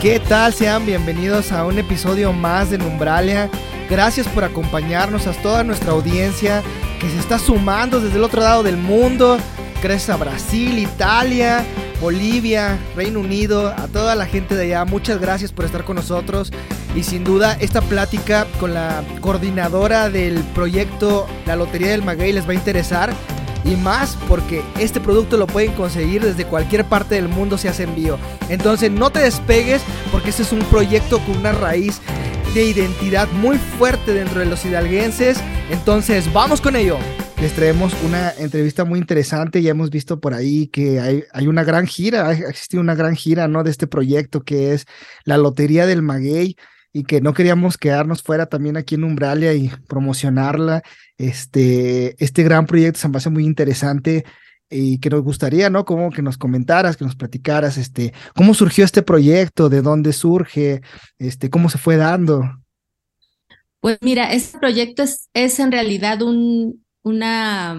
¿Qué tal? Sean bienvenidos a un episodio más de Numbralia. Gracias por acompañarnos a toda nuestra audiencia que se está sumando desde el otro lado del mundo. Gracias a Brasil, Italia, Bolivia, Reino Unido, a toda la gente de allá. Muchas gracias por estar con nosotros. Y sin duda esta plática con la coordinadora del proyecto La Lotería del Maguey les va a interesar y más porque este producto lo pueden conseguir desde cualquier parte del mundo si hace envío. Entonces no te despegues porque este es un proyecto con una raíz de identidad muy fuerte dentro de los hidalguenses. Entonces vamos con ello. Les traemos una entrevista muy interesante. Ya hemos visto por ahí que hay, una gran gira, ha una gran gira ¿no? de este proyecto que es la Lotería del Maguey y que no queríamos quedarnos fuera también aquí en Umbralia y promocionarla. Este, este gran proyecto se me hace muy interesante y que nos gustaría, ¿no? Como que nos comentaras, que nos platicaras, este, cómo surgió este proyecto, de dónde surge, este, cómo se fue dando. Pues mira, este proyecto es, es en realidad un, una,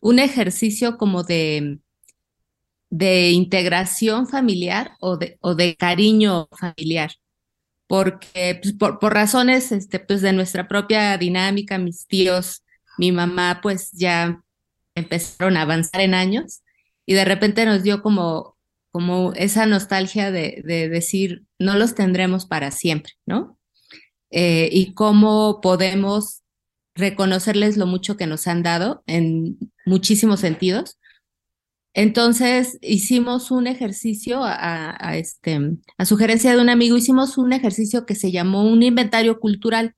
un ejercicio como de, de integración familiar o de, o de cariño familiar porque pues, por, razones este, pues, de nuestra propia dinámica, mis tíos, mi mamá, pues ya empezaron a avanzar en años y de repente nos dio como, como esa nostalgia de, de decir, no los tendremos para siempre, ¿no? Eh, y cómo podemos reconocerles lo mucho que nos han dado en muchísimos sentidos entonces hicimos un ejercicio a, este, a sugerencia de un amigo, hicimos un ejercicio que se llamó un inventario cultural.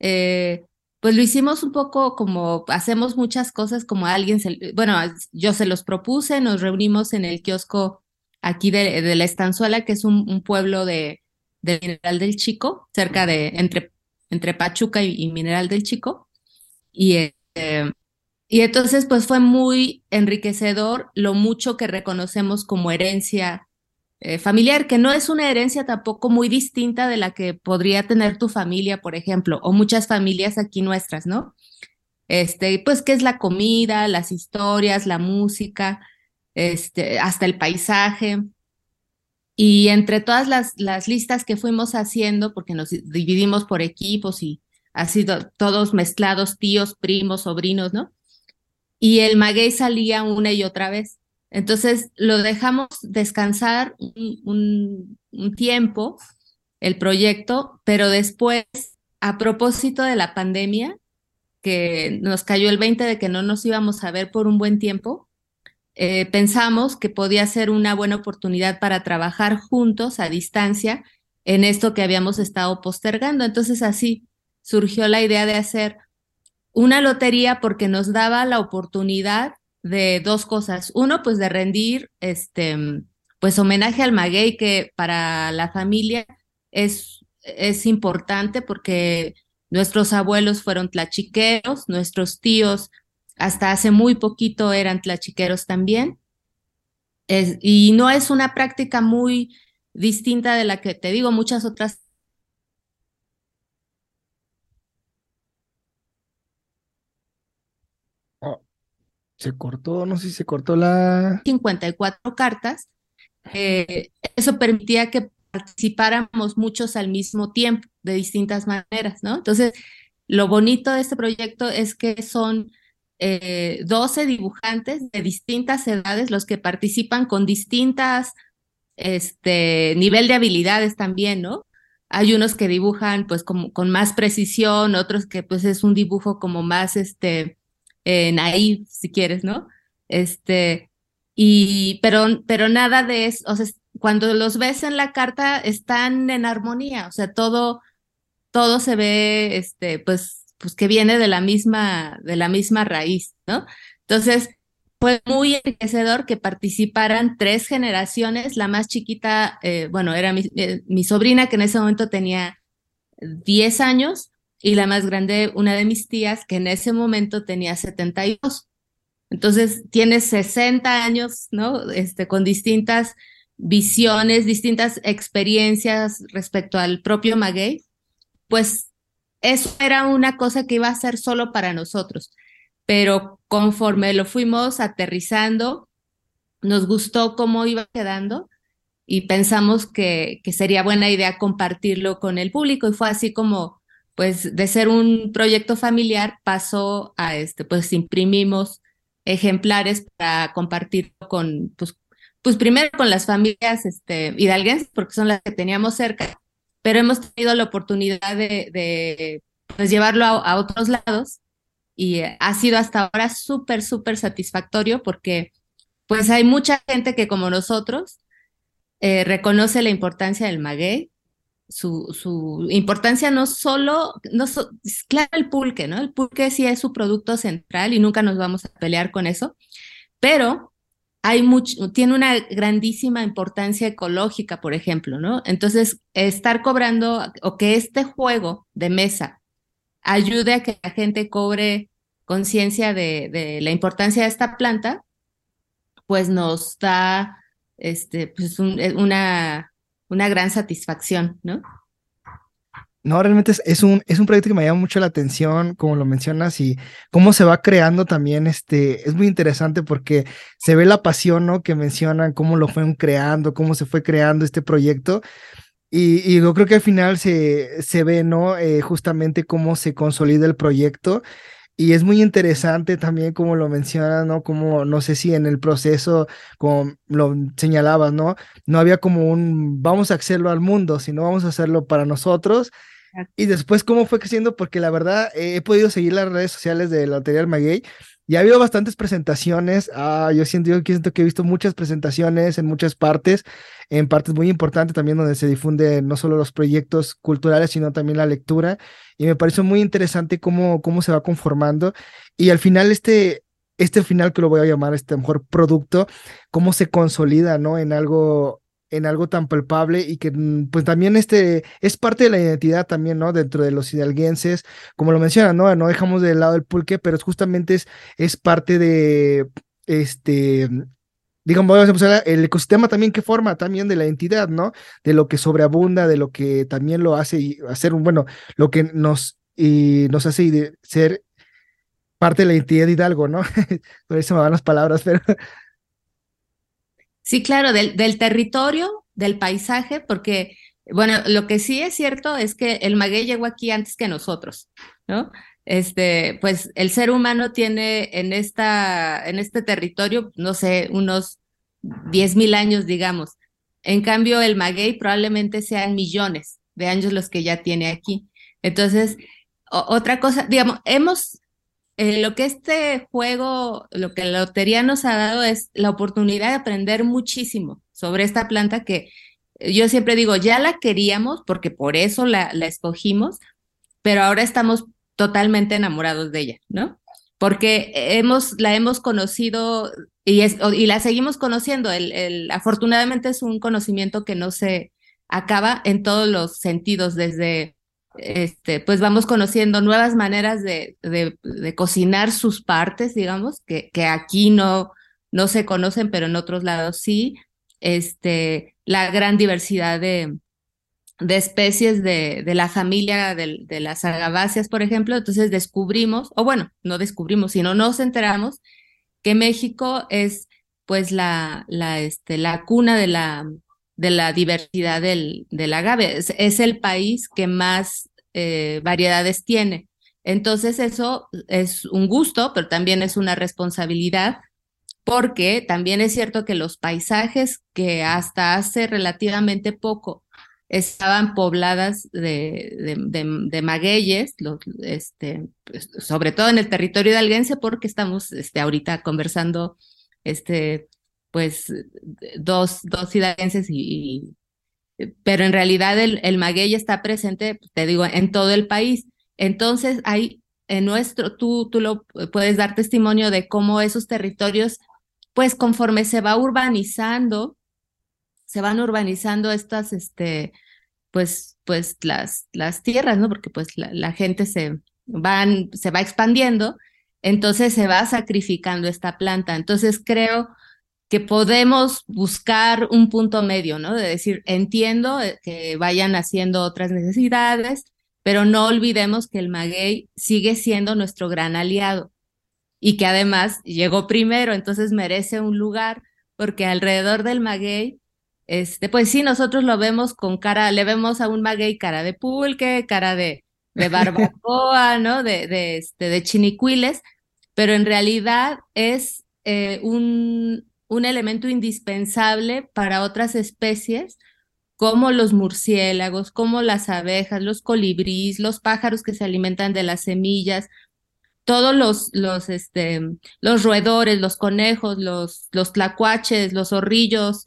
Eh, pues lo hicimos un poco como hacemos muchas cosas como alguien, se, bueno, yo se los propuse, nos reunimos en el kiosco aquí de, la Estanzuela, que es un, pueblo de, Mineral del Chico, cerca de, entre, entre Pachuca y, Mineral del Chico. Y eh, y entonces, pues fue muy enriquecedor lo mucho que reconocemos como herencia eh, familiar, que no es una herencia tampoco muy distinta de la que podría tener tu familia, por ejemplo, o muchas familias aquí nuestras, ¿no? Este, pues, ¿qué es la comida, las historias, la música, este, hasta el paisaje? Y entre todas las, las listas que fuimos haciendo, porque nos dividimos por equipos y sido todos mezclados, tíos, primos, sobrinos, ¿no? Y el maguey salía una y otra vez. Entonces lo dejamos descansar un, tiempo, el proyecto, pero después, a propósito de la pandemia, que nos cayó el 20 de que no nos íbamos a ver por un buen tiempo, eh, pensamos que podía ser una buena oportunidad para trabajar juntos a distancia en esto que habíamos estado postergando. Entonces así surgió la idea de hacer una lotería porque nos daba la oportunidad de dos cosas. Uno, pues de rendir este, pues homenaje al maguey, que para la familia es, es importante porque nuestros abuelos fueron tlachiqueros, nuestros tíos hasta hace muy poquito eran tlachiqueros también. y no es una práctica muy distinta de la que te digo, muchas otras se cortó, no sé si se cortó la... 54 cartas. Eh, eso permitía que participáramos muchos al mismo tiempo, de distintas maneras, ¿no? Entonces, lo bonito de este proyecto es que son eh, 12 dibujantes de distintas edades los que participan con distintas este, nivel de habilidades también, ¿no? Hay unos que dibujan pues como, con más precisión, otros que pues es un dibujo como más este, en ahí, si quieres, ¿no? Este, y, pero, pero nada de eso, o sea, cuando los ves en la carta están en armonía, o sea, todo, todo se ve, este, pues, pues que viene de la misma, de la misma raíz, ¿no? Entonces, fue muy enriquecedor que participaran tres generaciones, la más chiquita, eh, bueno, era mi, eh, mi sobrina que en ese momento tenía 10 años, y la más grande, una de mis tías, que en ese momento tenía 72. Entonces, tiene 60 años, ¿no? Este, con distintas visiones, distintas experiencias respecto al propio maguey, pues eso era una cosa que iba a ser solo para nosotros. Pero conforme lo fuimos aterrizando, nos gustó cómo iba quedando y pensamos que, que sería buena idea compartirlo con el público y fue así como pues de ser un proyecto familiar pasó a este, pues imprimimos ejemplares para compartirlo con, pues, pues primero con las familias este, hidalguenses, porque son las que teníamos cerca, pero hemos tenido la oportunidad de, de pues, llevarlo a, otros lados y ha sido hasta ahora súper, súper satisfactorio porque pues hay mucha gente que como nosotros eh, reconoce la importancia del maguey, su, importancia no solo, no claro el pulque, ¿no? El pulque sí es su producto central y nunca nos vamos a pelear con eso, pero hay mucho, tiene una grandísima importancia ecológica, por ejemplo, ¿no? Entonces, estar cobrando o que este juego de mesa ayude a que la gente cobre conciencia de, la importancia de esta planta, pues nos da este, pues una, una gran satisfacción, ¿no? No, realmente es, un, es un proyecto que me llama mucho la atención, como lo mencionas, y cómo se va creando también, este, es muy interesante porque se ve la pasión, ¿no? Que mencionan, cómo lo fueron creando, cómo se fue creando este proyecto. Y, y yo creo que al final se, se ve, ¿no? Eh, justamente cómo se consolida el proyecto y es muy interesante también como lo mencionas, ¿no? Como no sé si en el proceso, como lo señalabas, ¿no? No había como un vamos a hacerlo al mundo, sino vamos a hacerlo para nosotros. Y después cómo fue creciendo, porque la verdad he podido seguir las redes sociales de la Lotería Maguey y ha habido bastantes presentaciones. Ah, yo siento, yo siento que he visto muchas presentaciones en muchas partes, en partes muy importantes también donde se difunde no solo los proyectos culturales, sino también la lectura. Y me pareció muy interesante cómo, cómo se va conformando. Y al final este, este final que lo voy a llamar este mejor producto, cómo se consolida, ¿no? En algo en algo tan palpable y que mm, pues también este es parte de la identidad también, ¿no? Dentro de los hidalguenses, como lo mencionan, ¿no? No dejamos de lado el pulque, pero justamente es, es parte de este digamos, el ecosistema también que forma también de la entidad, ¿no? De lo que sobreabunda, de lo que también lo hace hacer un, bueno, lo que nos, y nos hace ser parte de la entidad de Hidalgo, ¿no? Por eso me van las palabras, pero Sí, claro, del, del territorio, del paisaje, porque, bueno, lo que sí es cierto es que el maguey llegó aquí antes que nosotros, ¿no? Este, pues el ser humano tiene en esta, en este territorio, no sé, unos diez mil años, digamos. En cambio, el maguey probablemente sean millones de años los que ya tiene aquí. Entonces, otra cosa, digamos, hemos eh, lo que este juego, lo que la lotería nos ha dado es la oportunidad de aprender muchísimo sobre esta planta que yo siempre digo, ya la queríamos porque por eso la, escogimos, pero ahora estamos totalmente enamorados de ella, ¿no? Porque hemos, la hemos conocido y, es, y la seguimos conociendo. El, afortunadamente es un conocimiento que no se acaba en todos los sentidos, desde este, pues vamos conociendo nuevas maneras de, de, cocinar sus partes, digamos, que, que aquí no, no se conocen, pero en otros lados sí. Este, la gran diversidad de, de especies de, de la familia de, las agaváceas, por ejemplo. Entonces descubrimos, o bueno, no descubrimos, sino nos enteramos que México es pues la, la, este, la cuna de la, de la diversidad del, agave. Es, el país que más eh, variedades tiene. Entonces eso es un gusto, pero también es una responsabilidad, porque también es cierto que los paisajes que hasta hace relativamente poco estaban pobladas de, de, magueyes, este, pues, sobre todo en el territorio de Alguense, porque estamos este, ahorita conversando este, pues dos, dos hidalguenses y, pero en realidad el, el maguey está presente, te digo, en todo el país. Entonces, hay en nuestro, tú, tú lo puedes dar testimonio de cómo esos territorios, pues conforme se va urbanizando, se van urbanizando estas, este, pues, pues las, las tierras, ¿no? Porque pues la, la gente se van, se va expandiendo, entonces se va sacrificando esta planta. Entonces creo que podemos buscar un punto medio, ¿no? De decir, entiendo eh, que vayan haciendo otras necesidades, pero no olvidemos que el maguey sigue siendo nuestro gran aliado y que además llegó primero, entonces merece un lugar, porque alrededor del maguey este, pues sí, nosotros lo vemos con cara, le vemos a un maguey cara de pulque, cara de, de barbacoa, ¿no? De, de, este, de chinicuiles, pero en realidad es eh, un, un elemento indispensable para otras especies como los murciélagos, como las abejas, los colibríes, los pájaros que se alimentan de las semillas, todos los, los, este, los roedores, los conejos, los, los tlacuaches, los zorrillos,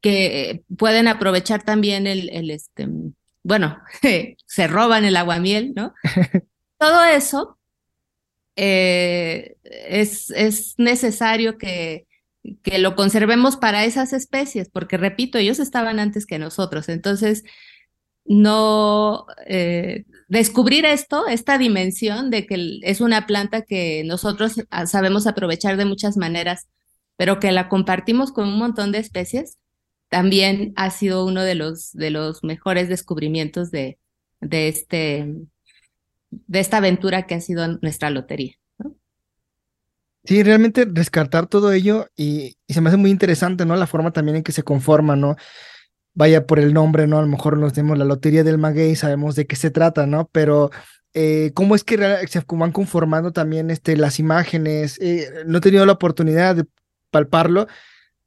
que pueden aprovechar también el, el este, bueno, se roban el aguamiel, ¿no? Todo eso eh, es, es necesario que, que lo conservemos para esas especies, porque repito, ellos estaban antes que nosotros. Entonces, no eh, descubrir esto, esta dimensión de que es una planta que nosotros sabemos aprovechar de muchas maneras, pero que la compartimos con un montón de especies, también ha sido uno de los, de los mejores descubrimientos de, de, este, de esta aventura que ha sido nuestra lotería. Sí, realmente descartar todo ello y, se me hace muy interesante, ¿no? La forma también en que se conforma, ¿no? Vaya por el nombre, ¿no? A lo mejor nos demos la Lotería del Maguey, sabemos de qué se trata, ¿no? Pero eh, cómo es que se van conformando también este, las imágenes. Eh, no he tenido la oportunidad de palparlo,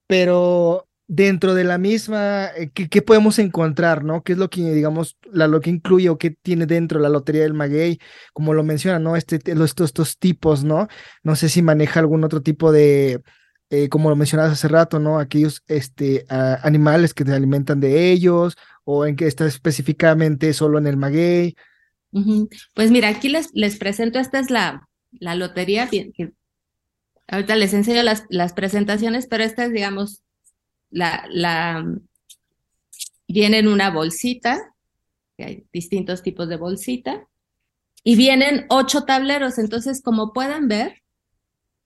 pero dentro de la misma, eh, ¿qué, podemos encontrar, no? ¿Qué es lo que, digamos, la, lo que incluye o qué tiene dentro la Lotería del Maguey? Como lo menciona, ¿no? Este, estos, estos tipos, ¿no? No sé si maneja algún otro tipo de, eh, como lo mencionabas hace rato, ¿no? Aquellos este, animales que se alimentan de ellos o en qué está específicamente solo en el maguey. Pues mira, aquí les, les presento, esta es la, la lotería, ahorita les enseño las, las presentaciones, pero esta es, digamos, la, la, una bolsita, hay distintos tipos de bolsita, y vienen ocho tableros. Entonces, como pueden ver,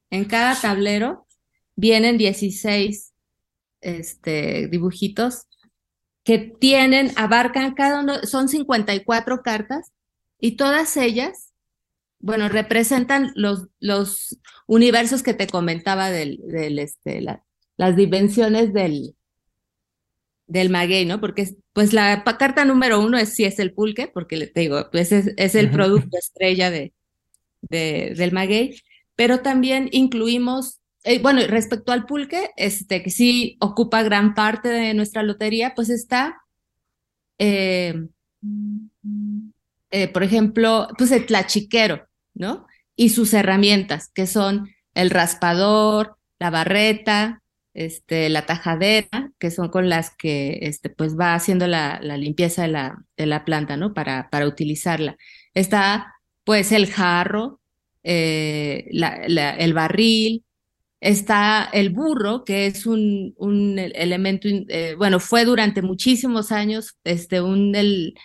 en cada tablero vienen 16 este, dibujitos que tienen, abarcan cada uno, son 54 cartas y todas ellas, bueno, representan los, los universos que te comentaba del, del este, la, las dimensiones del, del maguey, ¿no? Porque pues la carta número uno es si es el pulque, porque le digo, pues es, es el producto estrella de, de, del maguey, pero también incluimos, eh, bueno, respecto al pulque, este, que sí ocupa gran parte de nuestra lotería, pues está, eh, eh, por ejemplo, pues el tlachiquero, ¿no? Y sus herramientas, que son el raspador, la barreta, este, la tajadera, que son con las que este, pues va haciendo la, la limpieza de la, de la, planta, ¿no? Para, para utilizarla. Está pues el jarro, eh, el barril, está el burro, que es un, un elemento, eh, bueno, fue durante muchísimos años este, un el,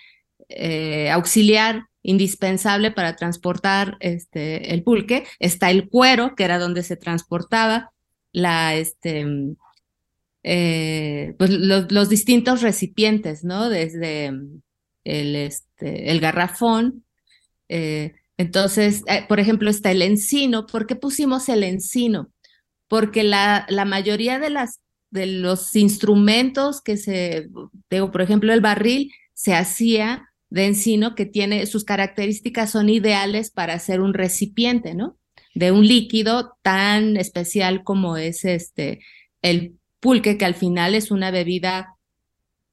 eh, auxiliar indispensable para transportar este, el pulque. Está el cuero, que era donde se transportaba la, este, eh, pues los, distintos recipientes, ¿no? Desde el, este, el garrafón. Eh, entonces, eh, por ejemplo, está el encino. ¿Por qué pusimos el encino? Porque la, mayoría de, de los instrumentos que se, digo, por ejemplo, el barril se hacía de encino que tiene sus características son ideales para hacer un recipiente, ¿no? De un líquido tan especial como es este el pulque, que al final es una bebida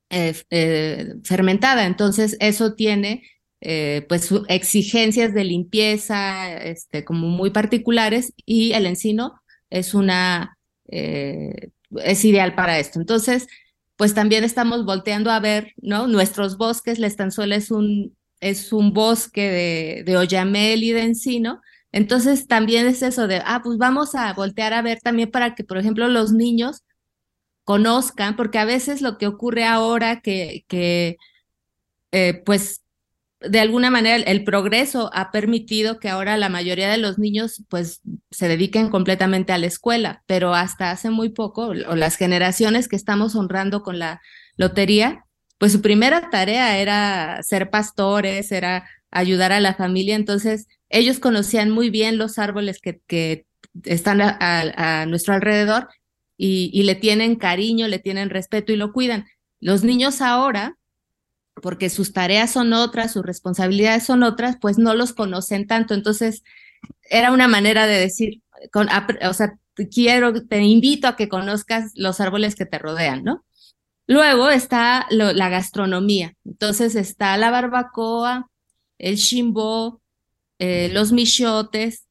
eh, eh, fermentada. Entonces, eso tiene eh, pues exigencias de limpieza este, como muy particulares y el encino es una es ideal para esto. Entonces, pues también estamos volteando a ver, ¿no? Nuestros bosques, la estanzuela es un, es un bosque de, de oyamel y de encino, entonces también es eso de, ah, pues vamos a voltear a ver también para que, por ejemplo, los niños conozcan, porque a veces lo que ocurre ahora que, que eh, pues de alguna manera el, progreso ha permitido que ahora la mayoría de los niños pues se dediquen completamente a la escuela, pero hasta hace muy poco, o las generaciones que estamos honrando con la lotería, pues su primera tarea era ser pastores, era ayudar a la familia, entonces ellos conocían muy bien los árboles que, están a, nuestro alrededor y, le tienen cariño, le tienen respeto y lo cuidan. Los niños ahora, porque sus tareas son otras, sus responsabilidades son otras, pues no los conocen tanto. Entonces, era una manera de decir, con, o sea, quiero, te invito a que conozcas los árboles que te rodean, ¿no? Luego está la gastronomía. Entonces está la barbacoa, el chimbo, eh, los michotes,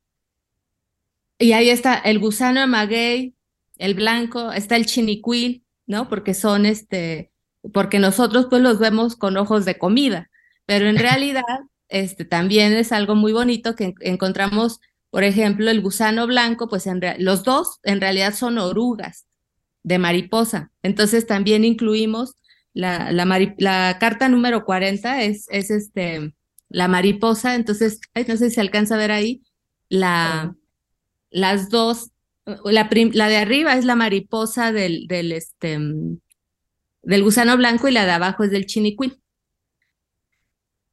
y ahí está el gusano de maguey, el blanco, está el chinicuil, ¿no? Porque son este, porque nosotros pues los vemos con ojos de comida, pero en realidad este también es algo muy bonito que encontramos, por ejemplo, el gusano blanco, pues en los dos en realidad son orugas de mariposa. Entonces también incluimos la, la, la carta número 40 es, es este, la mariposa, entonces, no sé si se alcanza a ver ahí, la, las dos, la, la, de arriba es la mariposa del, del, este, del gusano blanco y la de abajo es del chinicuil.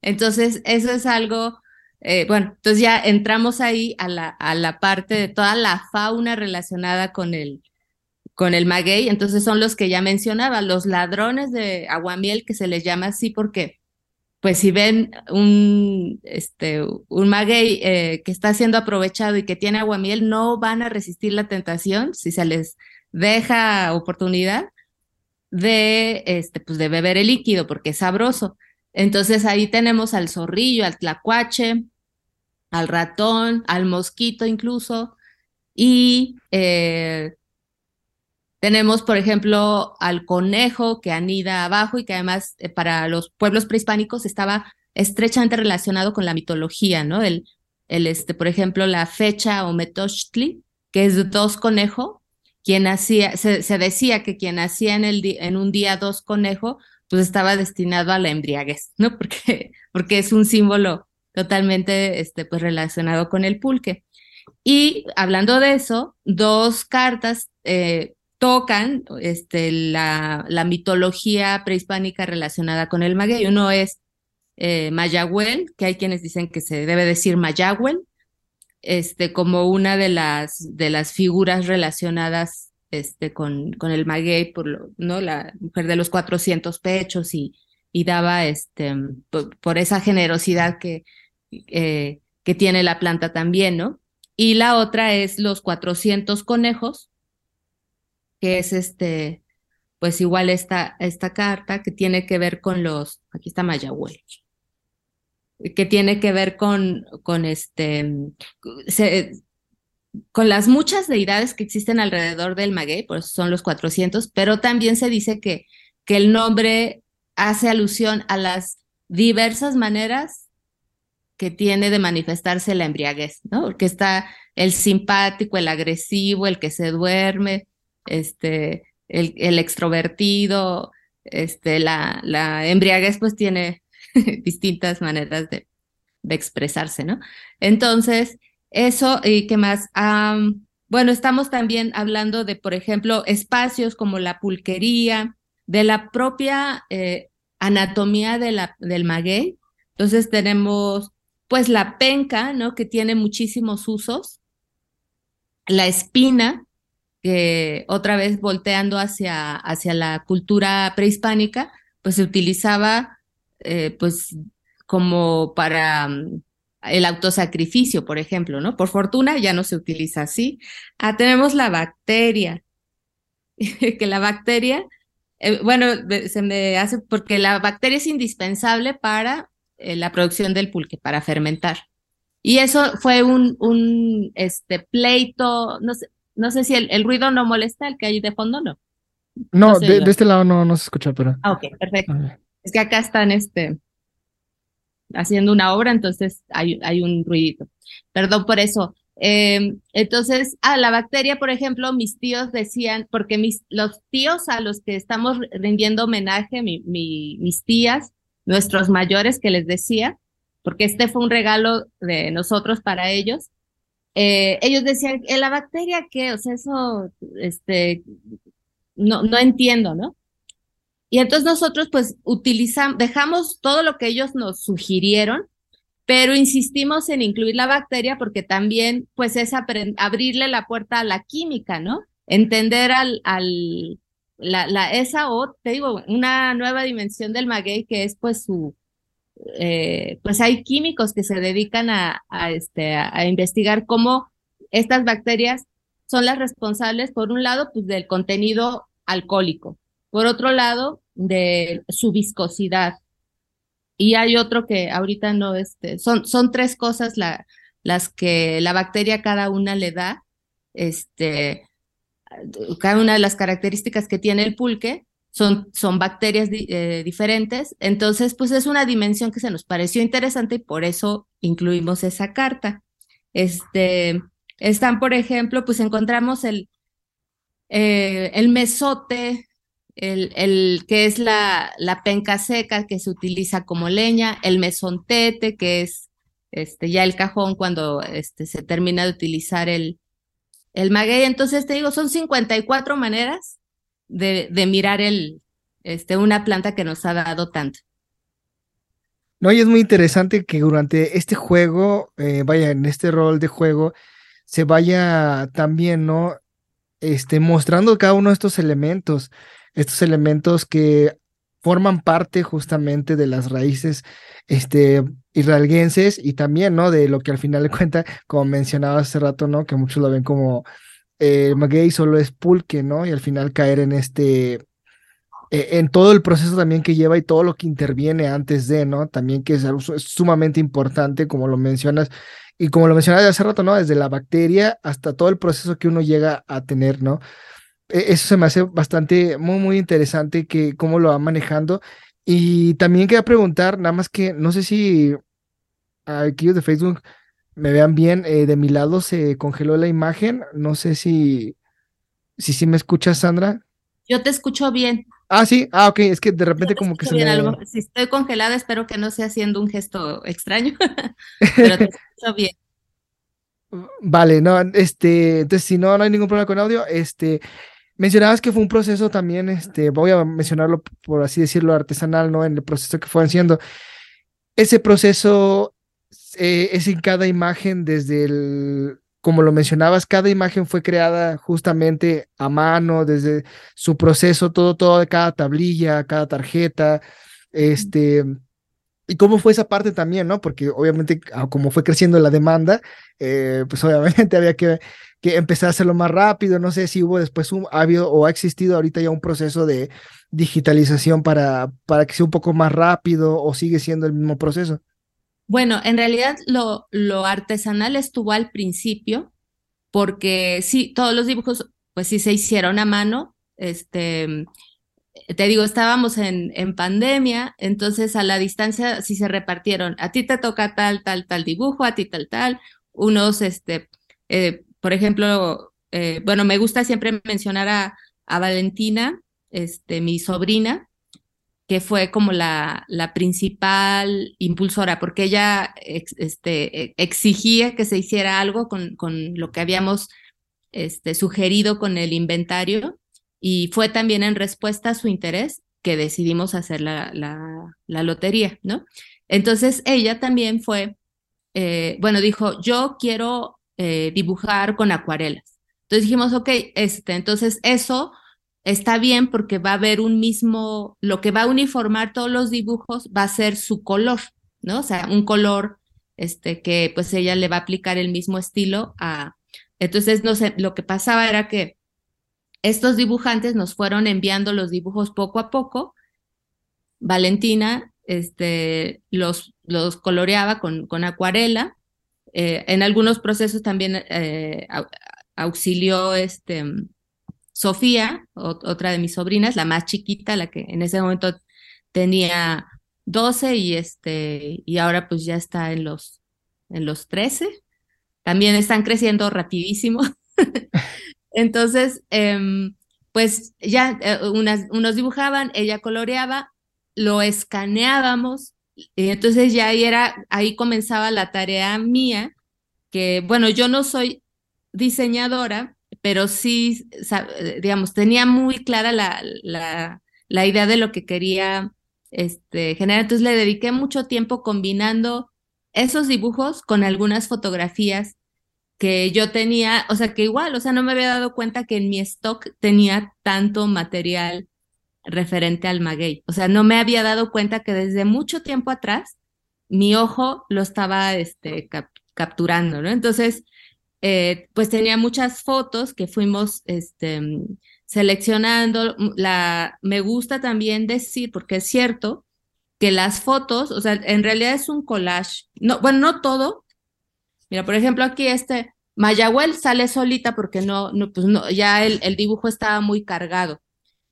Entonces, eso es algo, eh, bueno, entonces ya entramos ahí a la, a la parte de toda la fauna relacionada con el, con el maguey, entonces son los que ya mencionaba, los ladrones de aguamiel, que se les llama así porque, pues si ven un, este, un maguey eh, que está siendo aprovechado y que tiene aguamiel, no van a resistir la tentación si se les deja oportunidad de, este, pues de beber el líquido porque es sabroso. Entonces ahí tenemos al zorrillo, al tlacuache, al ratón, al mosquito incluso, y eh, tenemos, por ejemplo, al conejo que anida abajo y que además eh, para los pueblos prehispánicos estaba estrechamente relacionado con la mitología, ¿no? El, el este, por ejemplo, la fecha o metochtli, que es dos conejos, quien hacía, se, decía que quien hacía en, el en un día dos conejos, pues estaba destinado a la embriaguez, ¿no? Porque, porque es un símbolo totalmente este, pues relacionado con el pulque. Y hablando de eso, dos cartas eh, tocan este, la, mitología prehispánica relacionada con el maguey. Uno es eh, Mayahuel, que hay quienes dicen que se debe decir Mayahuel, este, como una de las, de las figuras relacionadas este, con, con el maguey, por lo, ¿no? la mujer de los 400 pechos y, y daba este, por, esa generosidad que, eh, que tiene la planta también, ¿no? Y la otra es los 400 conejos, que es este, pues igual esta, esta carta que tiene que ver con los, aquí está Mayagüez, que tiene que ver con, con este, con las muchas deidades que existen alrededor del maguey, por eso son los 400, pero también se dice que, que el nombre hace alusión a las diversas maneras que tiene de manifestarse la embriaguez, ¿no? Porque está el simpático, el agresivo, el que se duerme, este, el, el extrovertido, este, la, la embriaguez pues tiene distintas maneras de, de, expresarse, ¿no? Entonces, eso, ¿y qué más? bueno, estamos también hablando de, por ejemplo, espacios como la pulquería, de la propia eh, anatomía de la, del maguey. Entonces tenemos, pues, la penca, ¿no? Que tiene muchísimos usos. La espina, que otra vez volteando hacia, hacia la cultura prehispánica, pues se utilizaba eh, pues como para mm, el autosacrificio, por ejemplo, ¿no? Por fortuna ya no se utiliza así. Ah, tenemos la bacteria, que la bacteria, eh, bueno, se me hace porque la bacteria es indispensable para eh, la producción del pulque, para fermentar. Y eso fue un, un este, pleito, no sé, no sé si el, ruido no molesta, el que hay de fondo no. No, de, este lado no, no se escucha, pero. Ah, ok, perfecto. Es que acá están este, haciendo una obra, entonces hay, hay un ruidito. Perdón por eso. Em, entonces, a la bacteria, por ejemplo, mis tíos decían, porque mis, los tíos a los que estamos rindiendo homenaje, mi, mis tías, nuestros mayores que les decía, porque este fue un regalo de nosotros para ellos, eh, ellos decían, ¿en la bacteria qué? O sea, eso, este, no, no entiendo, ¿no? Y entonces nosotros pues utilizamos, dejamos todo lo que ellos nos sugirieron, pero insistimos en incluir la bacteria porque también pues es abrirle la puerta a la química, ¿no? entender al, al la, esa o, te digo, una nueva dimensión del maguey que es pues su, eh, pues hay químicos que se dedican este, a, investigar cómo estas bacterias son las responsables, por un lado, pues del contenido alcohólico, por otro lado, de su viscosidad. Y hay otro que ahorita no, este, son, son tres cosas la, las que la bacteria cada una le da, este, cada una de las características que tiene el pulque son, son bacterias eh, diferentes. Entonces, pues es una dimensión que se nos pareció interesante y por eso incluimos esa carta. Este, están, por ejemplo, pues encontramos el, eh, el mesote, el, el, que es la, la penca seca que se utiliza como leña, el mesontete, que es este, ya el cajón cuando este, se termina de utilizar el, el maguey. Entonces te digo, son 54 maneras de, de mirar el, este, una planta que nos ha dado tanto. No, y es muy interesante que durante este juego, eh, vaya, en este rol de juego, se vaya también, ¿no? Este, mostrando cada uno de estos elementos, estos elementos que forman parte justamente de las raíces este, israelguenses y también, ¿no? De lo que al final de cuenta, como mencionaba hace rato, ¿no? Que muchos lo ven como eh, maguey solo es pulque, ¿no? Y al final caer en este, eh, en todo el proceso también que lleva y todo lo que interviene antes de, ¿no? También que es, sumamente importante, como lo mencionas, y como lo mencionaba hace rato, ¿no? Desde la bacteria hasta todo el proceso que uno llega a tener, ¿no? E, eso se me hace bastante, muy, muy interesante que cómo lo va manejando. Y también quería preguntar, nada más que no sé si aquellos de Facebook me vean bien, eh, de mi lado se congeló la imagen, no sé si, si, si me escuchas, Sandra. Yo te escucho bien. Ah, sí, ah, ok, es que de repente como que se me... Si estoy congelada, espero que no sea haciendo un gesto extraño, pero te escucho bien. Vale, no, este, entonces si no, no hay ningún problema con audio, este, mencionabas que fue un proceso también, este, voy a mencionarlo por así decirlo, artesanal, ¿no? En el proceso que fueron haciendo. Ese proceso eh, es en cada imagen desde el, como lo mencionabas, cada imagen fue creada justamente a mano, desde su proceso, todo, todo de cada tablilla, cada tarjeta, este, y cómo fue esa parte también, ¿no? Porque obviamente, ah, como fue creciendo la demanda, eh, pues obviamente había que, que, empezar a hacerlo más rápido. No sé si hubo después, un, ha habido o ha existido ahorita ya un proceso de digitalización para, para que sea un poco más rápido o sigue siendo el mismo proceso. Bueno, en realidad lo, lo artesanal estuvo al principio, porque sí, todos los dibujos, pues sí se hicieron a mano. Este, te digo, estábamos en, en pandemia, entonces a la distancia sí se repartieron. A ti te toca tal, tal, tal dibujo, a ti tal, tal. Unos, este, eh, por ejemplo, eh, bueno, me gusta siempre mencionar a, a Valentina, este, mi sobrina, que fue como la, la principal impulsora, porque ella este, e, exigía que se hiciera algo con, con lo que habíamos este, sugerido con el inventario y fue también en respuesta a su interés que decidimos hacer la, la, la lotería, ¿no? Entonces ella también fue, eh, bueno, dijo, yo quiero eh, dibujar con acuarelas. Entonces dijimos, ok, este, entonces eso está bien porque va a haber un mismo, lo que va a uniformar todos los dibujos va a ser su color, ¿no? O sea, un color este, que pues ella le va a aplicar el mismo estilo a... Entonces, no sé, lo que pasaba era que estos dibujantes nos fueron enviando los dibujos poco a poco. Valentina este, los, los coloreaba con, con acuarela. Eh, en algunos procesos también eh, auxilió este, Sofía, otra de mis sobrinas, la más chiquita, la que en ese momento tenía 12 y este y ahora pues ya está en los en los 13. También están creciendo rapidísimo. Entonces, em, pues ya eh, unas, unos dibujaban, ella coloreaba, lo escaneábamos, y entonces ya ahí era, ahí comenzaba la tarea mía, que bueno, yo no soy diseñadora, pero sí, digamos, tenía muy clara la, la, la idea de lo que quería este, generar. Entonces le dediqué mucho tiempo combinando esos dibujos con algunas fotografías que yo tenía, o sea, que igual, o sea, no me había dado cuenta que en mi stock tenía tanto material referente al maguey. O sea, no me había dado cuenta que desde mucho tiempo atrás mi ojo lo estaba este, capturando, ¿no? Entonces, eh, pues tenía muchas fotos que fuimos este, seleccionando. La, me gusta también decir, porque es cierto, que las fotos, o sea, en realidad es un collage. No, bueno, no todo. Mira, por ejemplo, aquí este Mayagüel sale solita porque no, no pues no, ya el, el dibujo estaba muy cargado.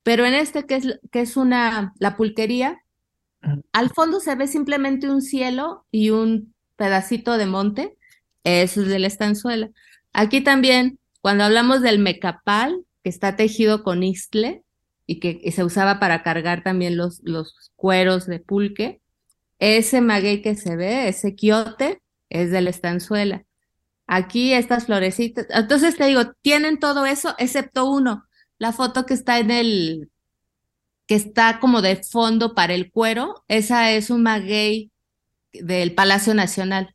Pero en este que es, que es una, la pulquería, al fondo se ve simplemente un cielo y un pedacito de monte, eso es de la estanzuela. Aquí también, cuando hablamos del mecapal, que está tejido con istle y que se usaba para cargar también los, los cueros de pulque, ese maguey que se ve, ese quiote, es de la estanzuela. Aquí estas florecitas, entonces te digo, tienen todo eso excepto uno, la foto que está en el, que está como de fondo para el cuero, esa es un maguey del Palacio Nacional,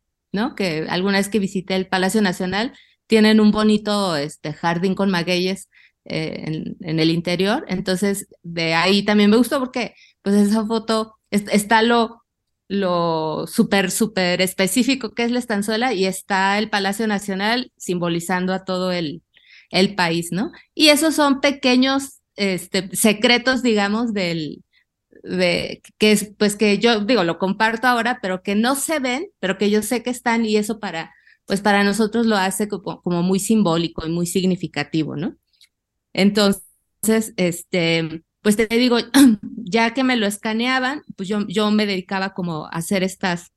Que alguna vez que visité el Palacio Nacional, tienen un bonito este, jardín con magueyes eh, en, el interior. Entonces, de ahí también me gustó porque, pues, esa foto está lo, lo súper, súper específico que es la estanzuela y está el Palacio Nacional simbolizando a todo el, el país, ¿no? Y esos son pequeños este, secretos, digamos, del, de, que es, pues que yo digo, lo comparto ahora, pero que no se ven, pero que yo sé que están y eso para, pues para nosotros lo hace como, muy simbólico y muy significativo, ¿no? Entonces, este, pues te digo, ya que me lo escaneaban, pues yo, yo me dedicaba como a hacer estas,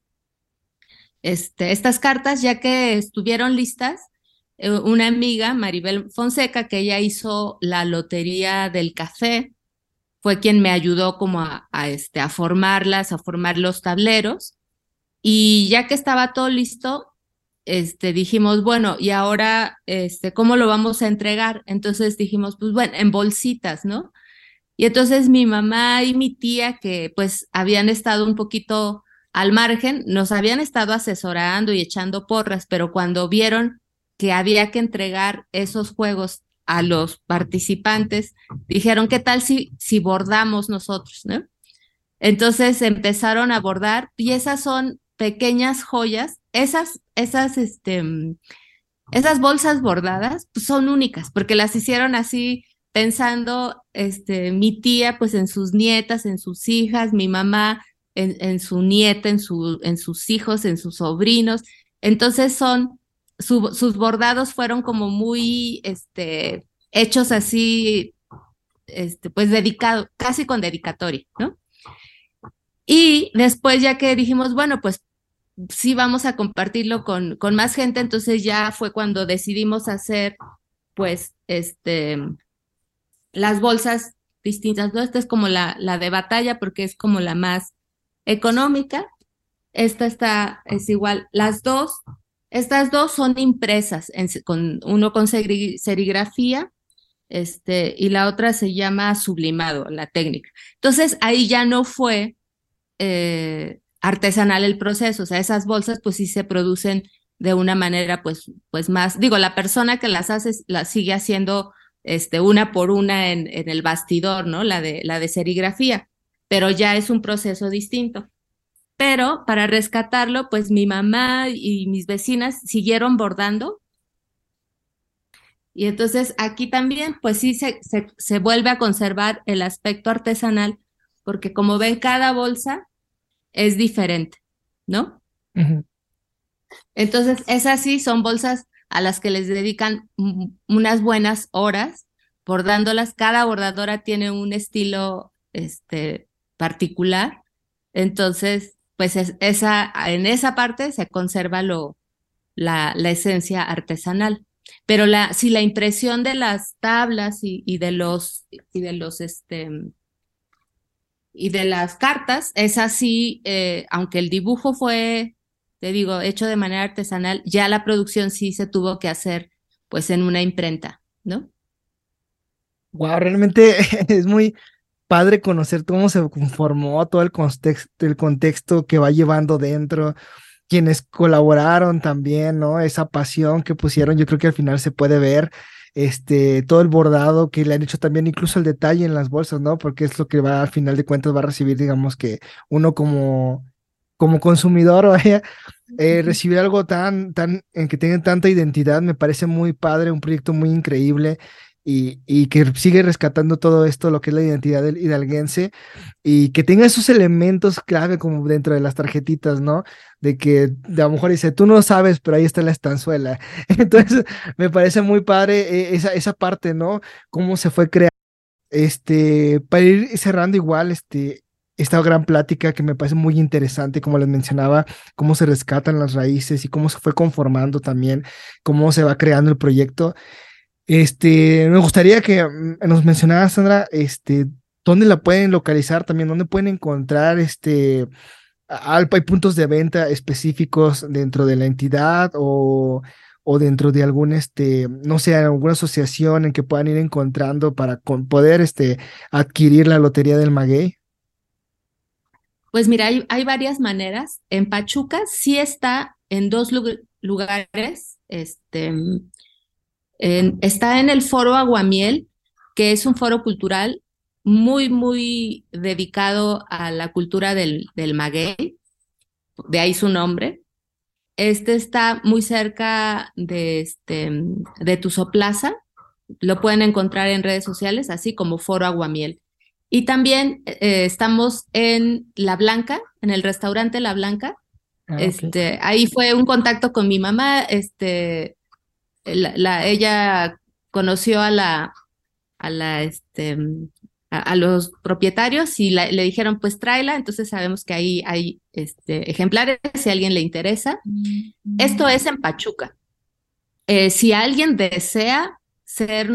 este, estas cartas, ya que estuvieron listas, eh, una amiga, Maribel Fonseca, que ella hizo la lotería del café, fue quien me ayudó como a, este, a formarlas, a formar los tableros. Y ya que estaba todo listo, este, dijimos, bueno, y ahora, este, ¿cómo lo vamos a entregar? Entonces dijimos, pues bueno, en bolsitas, ¿no? Y entonces mi mamá y mi tía, que pues habían estado un poquito al margen, nos habían estado asesorando y echando porras, pero cuando vieron que había que entregar esos juegos a los participantes, dijeron, ¿qué tal si, si bordamos nosotros? ¿no? Entonces empezaron a bordar y esas son pequeñas joyas, esas, esas, este, esas bolsas bordadas pues son únicas porque las hicieron así pensando, este, mi tía pues en sus nietas, en sus hijas, mi mamá en, en su nieta, en, su, en sus hijos, en sus sobrinos. Entonces son sus bordados fueron como muy este, hechos así, este, pues dedicado, casi con dedicatoria, ¿no? Y después ya que dijimos, bueno, pues sí vamos a compartirlo con, con más gente, entonces ya fue cuando decidimos hacer, pues, este, las bolsas distintas, ¿no? Esta es como la, la de batalla porque es como la más económica. Esta está, es igual, las dos estas dos son impresas, con, uno con serigrafía este, y la otra se llama sublimado, la técnica. Entonces ahí ya no fue eh, artesanal el proceso, o sea, esas bolsas pues sí se producen de una manera pues, pues más, digo, la persona que las hace las sigue haciendo este, una por una en, en el bastidor, ¿no? La de, la de serigrafía, pero ya es un proceso distinto. Pero para rescatarlo, pues mi mamá y mis vecinas siguieron bordando. Y entonces aquí también, pues sí, se, se, vuelve a conservar el aspecto artesanal, porque como ven, cada bolsa es diferente, ¿no? Entonces, esas sí son bolsas a las que les dedican unas buenas horas bordándolas. Cada bordadora tiene un estilo este, particular. Entonces, pues esa, en esa parte se conserva lo, la, la esencia artesanal. Pero la, si la impresión de las tablas y, de los, y de los, este, y de las cartas, es así, eh, aunque el dibujo fue, te digo, hecho de manera artesanal, ya la producción sí se tuvo que hacer, pues, en una imprenta, ¿no? Wow, realmente es muy, padre conocer cómo se conformó todo el contexto, el contexto que va llevando dentro. quienes colaboraron también, ¿no? Esa pasión que pusieron, yo creo que al final se puede ver este, todo el bordado que le han hecho también, incluso el detalle en las bolsas, ¿no? Porque es lo que va al final de cuentas va a recibir, digamos que uno como, como consumidor, vaya, eh, recibir algo tan, tan, en que tenga tanta identidad, me parece muy padre, un proyecto muy increíble y, y, que sigue rescatando todo esto, lo que es la identidad del hidalguense, y que tenga esos elementos clave como dentro de las tarjetitas, ¿no? De que de a lo mejor dice, tú no sabes, pero ahí está la estanzuela. Entonces, me parece muy padre eh, esa, esa parte, ¿no? Cómo se fue creando. Este, para ir cerrando igual, este, esta gran plática que me parece muy interesante, como les mencionaba, cómo se rescatan las raíces y cómo se fue conformando también, cómo se va creando el proyecto. Este, me gustaría que mm, nos mencionara, Sandra, este, dónde la pueden localizar también, dónde pueden encontrar, este, Alpa, hay puntos de venta específicos dentro de la entidad o, o dentro de algún, este, no sé, alguna asociación en que puedan ir encontrando para poder, este, adquirir la lotería del maguey. Pues mira, hay, hay, varias maneras. En Pachuca sí está en dos lugares, este, está en el Foro Aguamiel, que es un foro cultural muy, muy dedicado a la cultura del, del maguey, de ahí su nombre. Este está muy cerca de, este, de Tuzo Plaza, lo pueden encontrar en redes sociales, así como Foro Aguamiel. Y también eh, estamos en La Blanca, en el restaurante La Blanca. Ah, este, Ahí fue un contacto con mi mamá, este, la, ella conoció a la, a la, este, a, los propietarios y le dijeron, pues tráela, entonces sabemos que ahí hay este, ejemplares, si a alguien le interesa. Esto es en Pachuca. Eh, si alguien desea ser,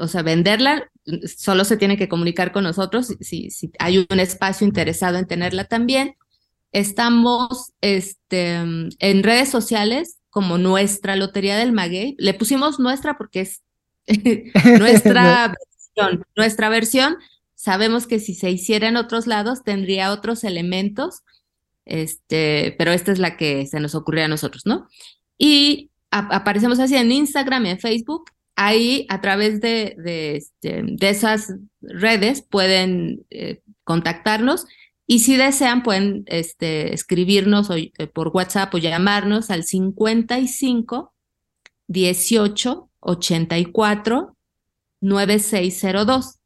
o sea, venderla, solo se tiene que comunicar con nosotros si, si hay un espacio interesado en tenerla también. Estamos este, en redes sociales como nuestra Lotería del Maguey. Le pusimos nuestra porque es nuestra versión. Nuestra versión, sabemos que si se hiciera en otros lados tendría otros elementos, este, pero esta es la que se nos ocurrió a nosotros, ¿no? Y aparecemos así en Instagram y en Facebook. Ahí, a través de, de, este, esas redes, pueden eh, contactarnos y si desean, pueden este, escribirnos eh, por WhatsApp o llamarnos al 55 18 84 9602.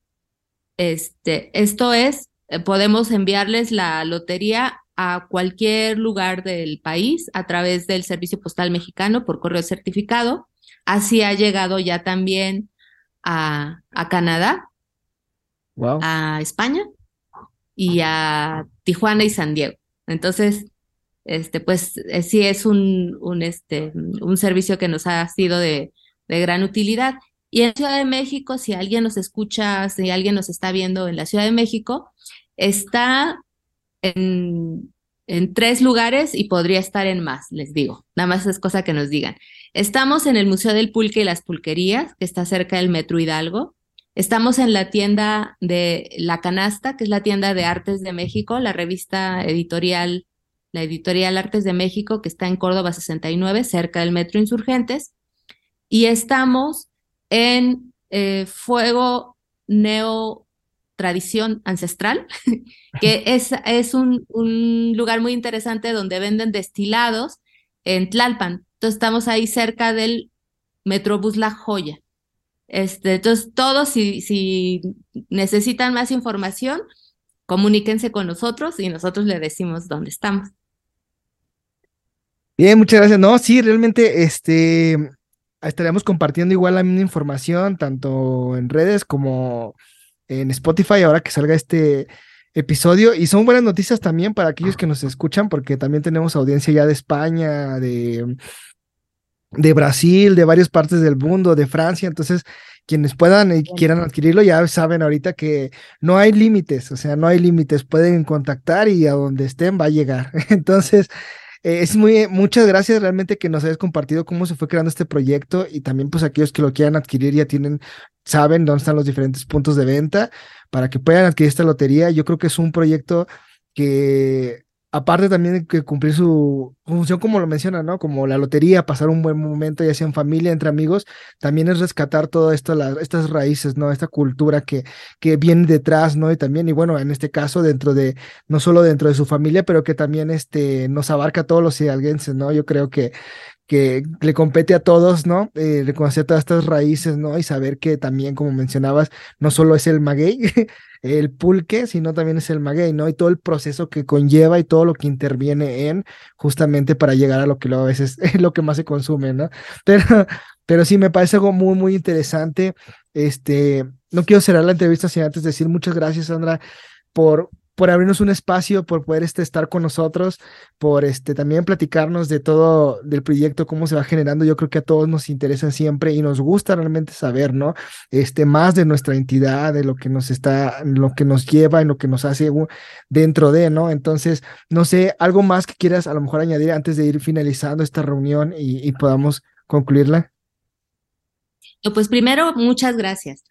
Este, esto es, eh, podemos enviarles la lotería a cualquier lugar del país a través del Servicio Postal Mexicano por correo certificado. Así ha llegado ya también a, a Canadá, a España y a Tijuana y San Diego. Entonces, este, pues eh, sí es un, un, este, un servicio que nos ha sido de, de gran utilidad. Y en Ciudad de México, si alguien nos escucha, si alguien nos está viendo en la Ciudad de México, está en, en, tres lugares y podría estar en más, les digo. Nada más es cosa que nos digan. Estamos en el Museo del Pulque y las Pulquerías, que está cerca del Metro Hidalgo. Estamos en la tienda de La Canasta, que es la tienda de Artes de México, la revista editorial, la editorial Artes de México, que está en Córdoba 69, cerca del Metro Insurgentes. Y estamos en eh, Fuego Neo Tradición Ancestral, que es, es un, un lugar muy interesante donde venden destilados en Tlalpan. Entonces estamos ahí cerca del Metrobús La Joya. Este, entonces, todos, si, si necesitan más información, comuníquense con nosotros y nosotros le decimos dónde estamos. Bien, muchas gracias. No, sí, realmente, este, estaríamos compartiendo igual la misma información, tanto en redes como en Spotify, ahora que salga este episodio. Y son buenas noticias también para aquellos que nos escuchan, porque también tenemos audiencia ya de España, de de Brasil, de varias partes del mundo, de Francia. Entonces, quienes puedan y quieran adquirirlo ya saben ahorita que no hay límites, o sea, no hay límites, pueden contactar y a donde estén va a llegar. Entonces, eh, es muy, muchas gracias realmente que nos hayas compartido cómo se fue creando este proyecto y también pues aquellos que lo quieran adquirir ya tienen, saben dónde están los diferentes puntos de venta para que puedan adquirir esta lotería. Yo creo que es un proyecto que aparte también de que cumplir su función, como lo menciona, ¿no? Como la lotería, pasar un buen momento, ya sea en familia, entre amigos, también es rescatar todo esto, estas raíces, ¿no? Esta cultura que, que viene detrás, ¿no? Y también, y bueno, en este caso, dentro de, no solo dentro de su familia, pero que también este, nos abarca a todos los hidalguenses, ¿no? Yo creo que que le compete a todos, ¿no? Eh, reconocer todas estas raíces, ¿no? Y saber que también, como mencionabas, no solo es el maguey, el pulque, sino también es el maguey, ¿no? Y todo el proceso que conlleva y todo lo que interviene en justamente para llegar a lo que luego a veces es lo que más se consume, ¿no? Pero, pero sí, me parece algo muy, muy interesante. Este, no quiero cerrar la entrevista sin antes decir muchas gracias, Sandra, por, por abrirnos un espacio, por poder este, estar con nosotros, por este, también platicarnos de todo, del proyecto, cómo se va generando. Yo creo que a todos nos interesa siempre y nos gusta realmente saber, ¿no? Este, más de nuestra entidad, de lo que nos está, lo que nos lleva, en lo que nos hace dentro de, ¿no? Entonces, no sé, algo más que quieras a lo mejor añadir antes de ir finalizando esta reunión y, y podamos concluirla. Pues primero, muchas gracias,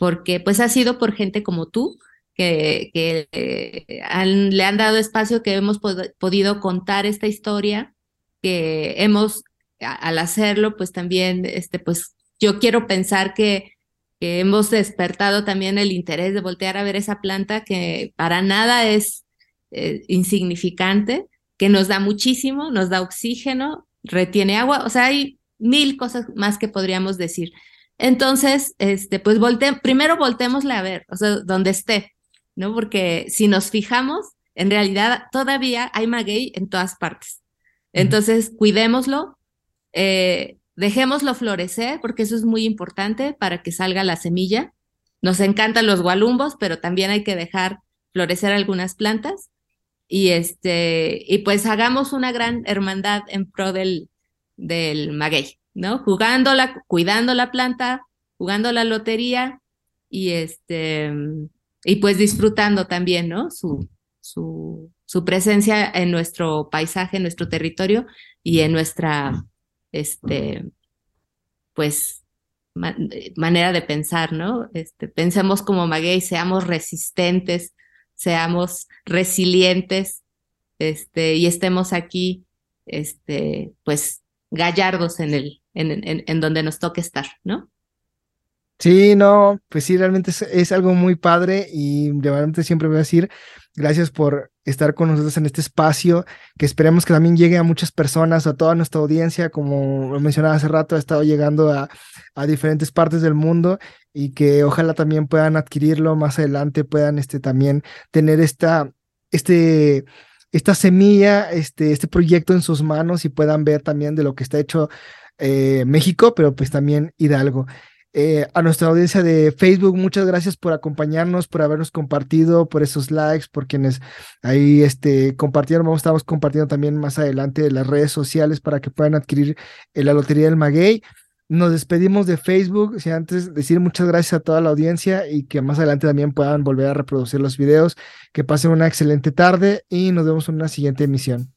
porque pues ha sido por gente como tú, que, eh, le han dado espacio, que hemos podido contar esta historia, que hemos, al hacerlo, pues también, este, pues yo quiero pensar que, hemos despertado también el interés de voltear a ver esa planta que para nada es eh, insignificante, que nos da muchísimo, nos da oxígeno, retiene agua, o sea, hay mil cosas más que podríamos decir. Entonces, este, pues primero volteémosle a ver, o sea, donde esté, ¿no? Porque si nos fijamos, en realidad todavía hay maguey en todas partes. Entonces, cuidémoslo, eh, dejémoslo florecer, porque eso es muy importante para que salga la semilla. Nos encantan los gualumbos, pero también hay que dejar florecer algunas plantas. Y este, y pues hagamos una gran hermandad en pro del, del maguey, ¿no? Jugándola, cuidando la planta, jugando la lotería y este, y pues disfrutando también, ¿no? Su, su, su presencia en nuestro paisaje, en nuestro territorio y en nuestra, este, pues, manera de pensar, ¿no? Este, pensemos como maguey, seamos resistentes, seamos resilientes, este, y estemos aquí, este, pues, gallardos en el, en, en, en donde nos toque estar, ¿no? Sí, no, pues sí, realmente es, algo muy padre y realmente siempre voy a decir gracias por estar con nosotros en este espacio, que esperemos que también llegue a muchas personas, a toda nuestra audiencia, como lo mencionaba hace rato, ha estado llegando a, a diferentes partes del mundo y que ojalá también puedan adquirirlo más adelante, puedan este, también tener esta, este, esta semilla, este, este proyecto en sus manos y puedan ver también de lo que está hecho eh, México, pero pues también Hidalgo. Eh, a nuestra audiencia de Facebook, muchas gracias por acompañarnos, por habernos compartido, por esos likes, por quienes ahí este, compartieron. Vamos, estamos compartiendo también más adelante las redes sociales para que puedan adquirir eh, la Lotería del Maguey. Nos despedimos de Facebook, si antes decir muchas gracias a toda la audiencia y que más adelante también puedan volver a reproducir los videos. Que pasen una excelente tarde y nos vemos en una siguiente emisión.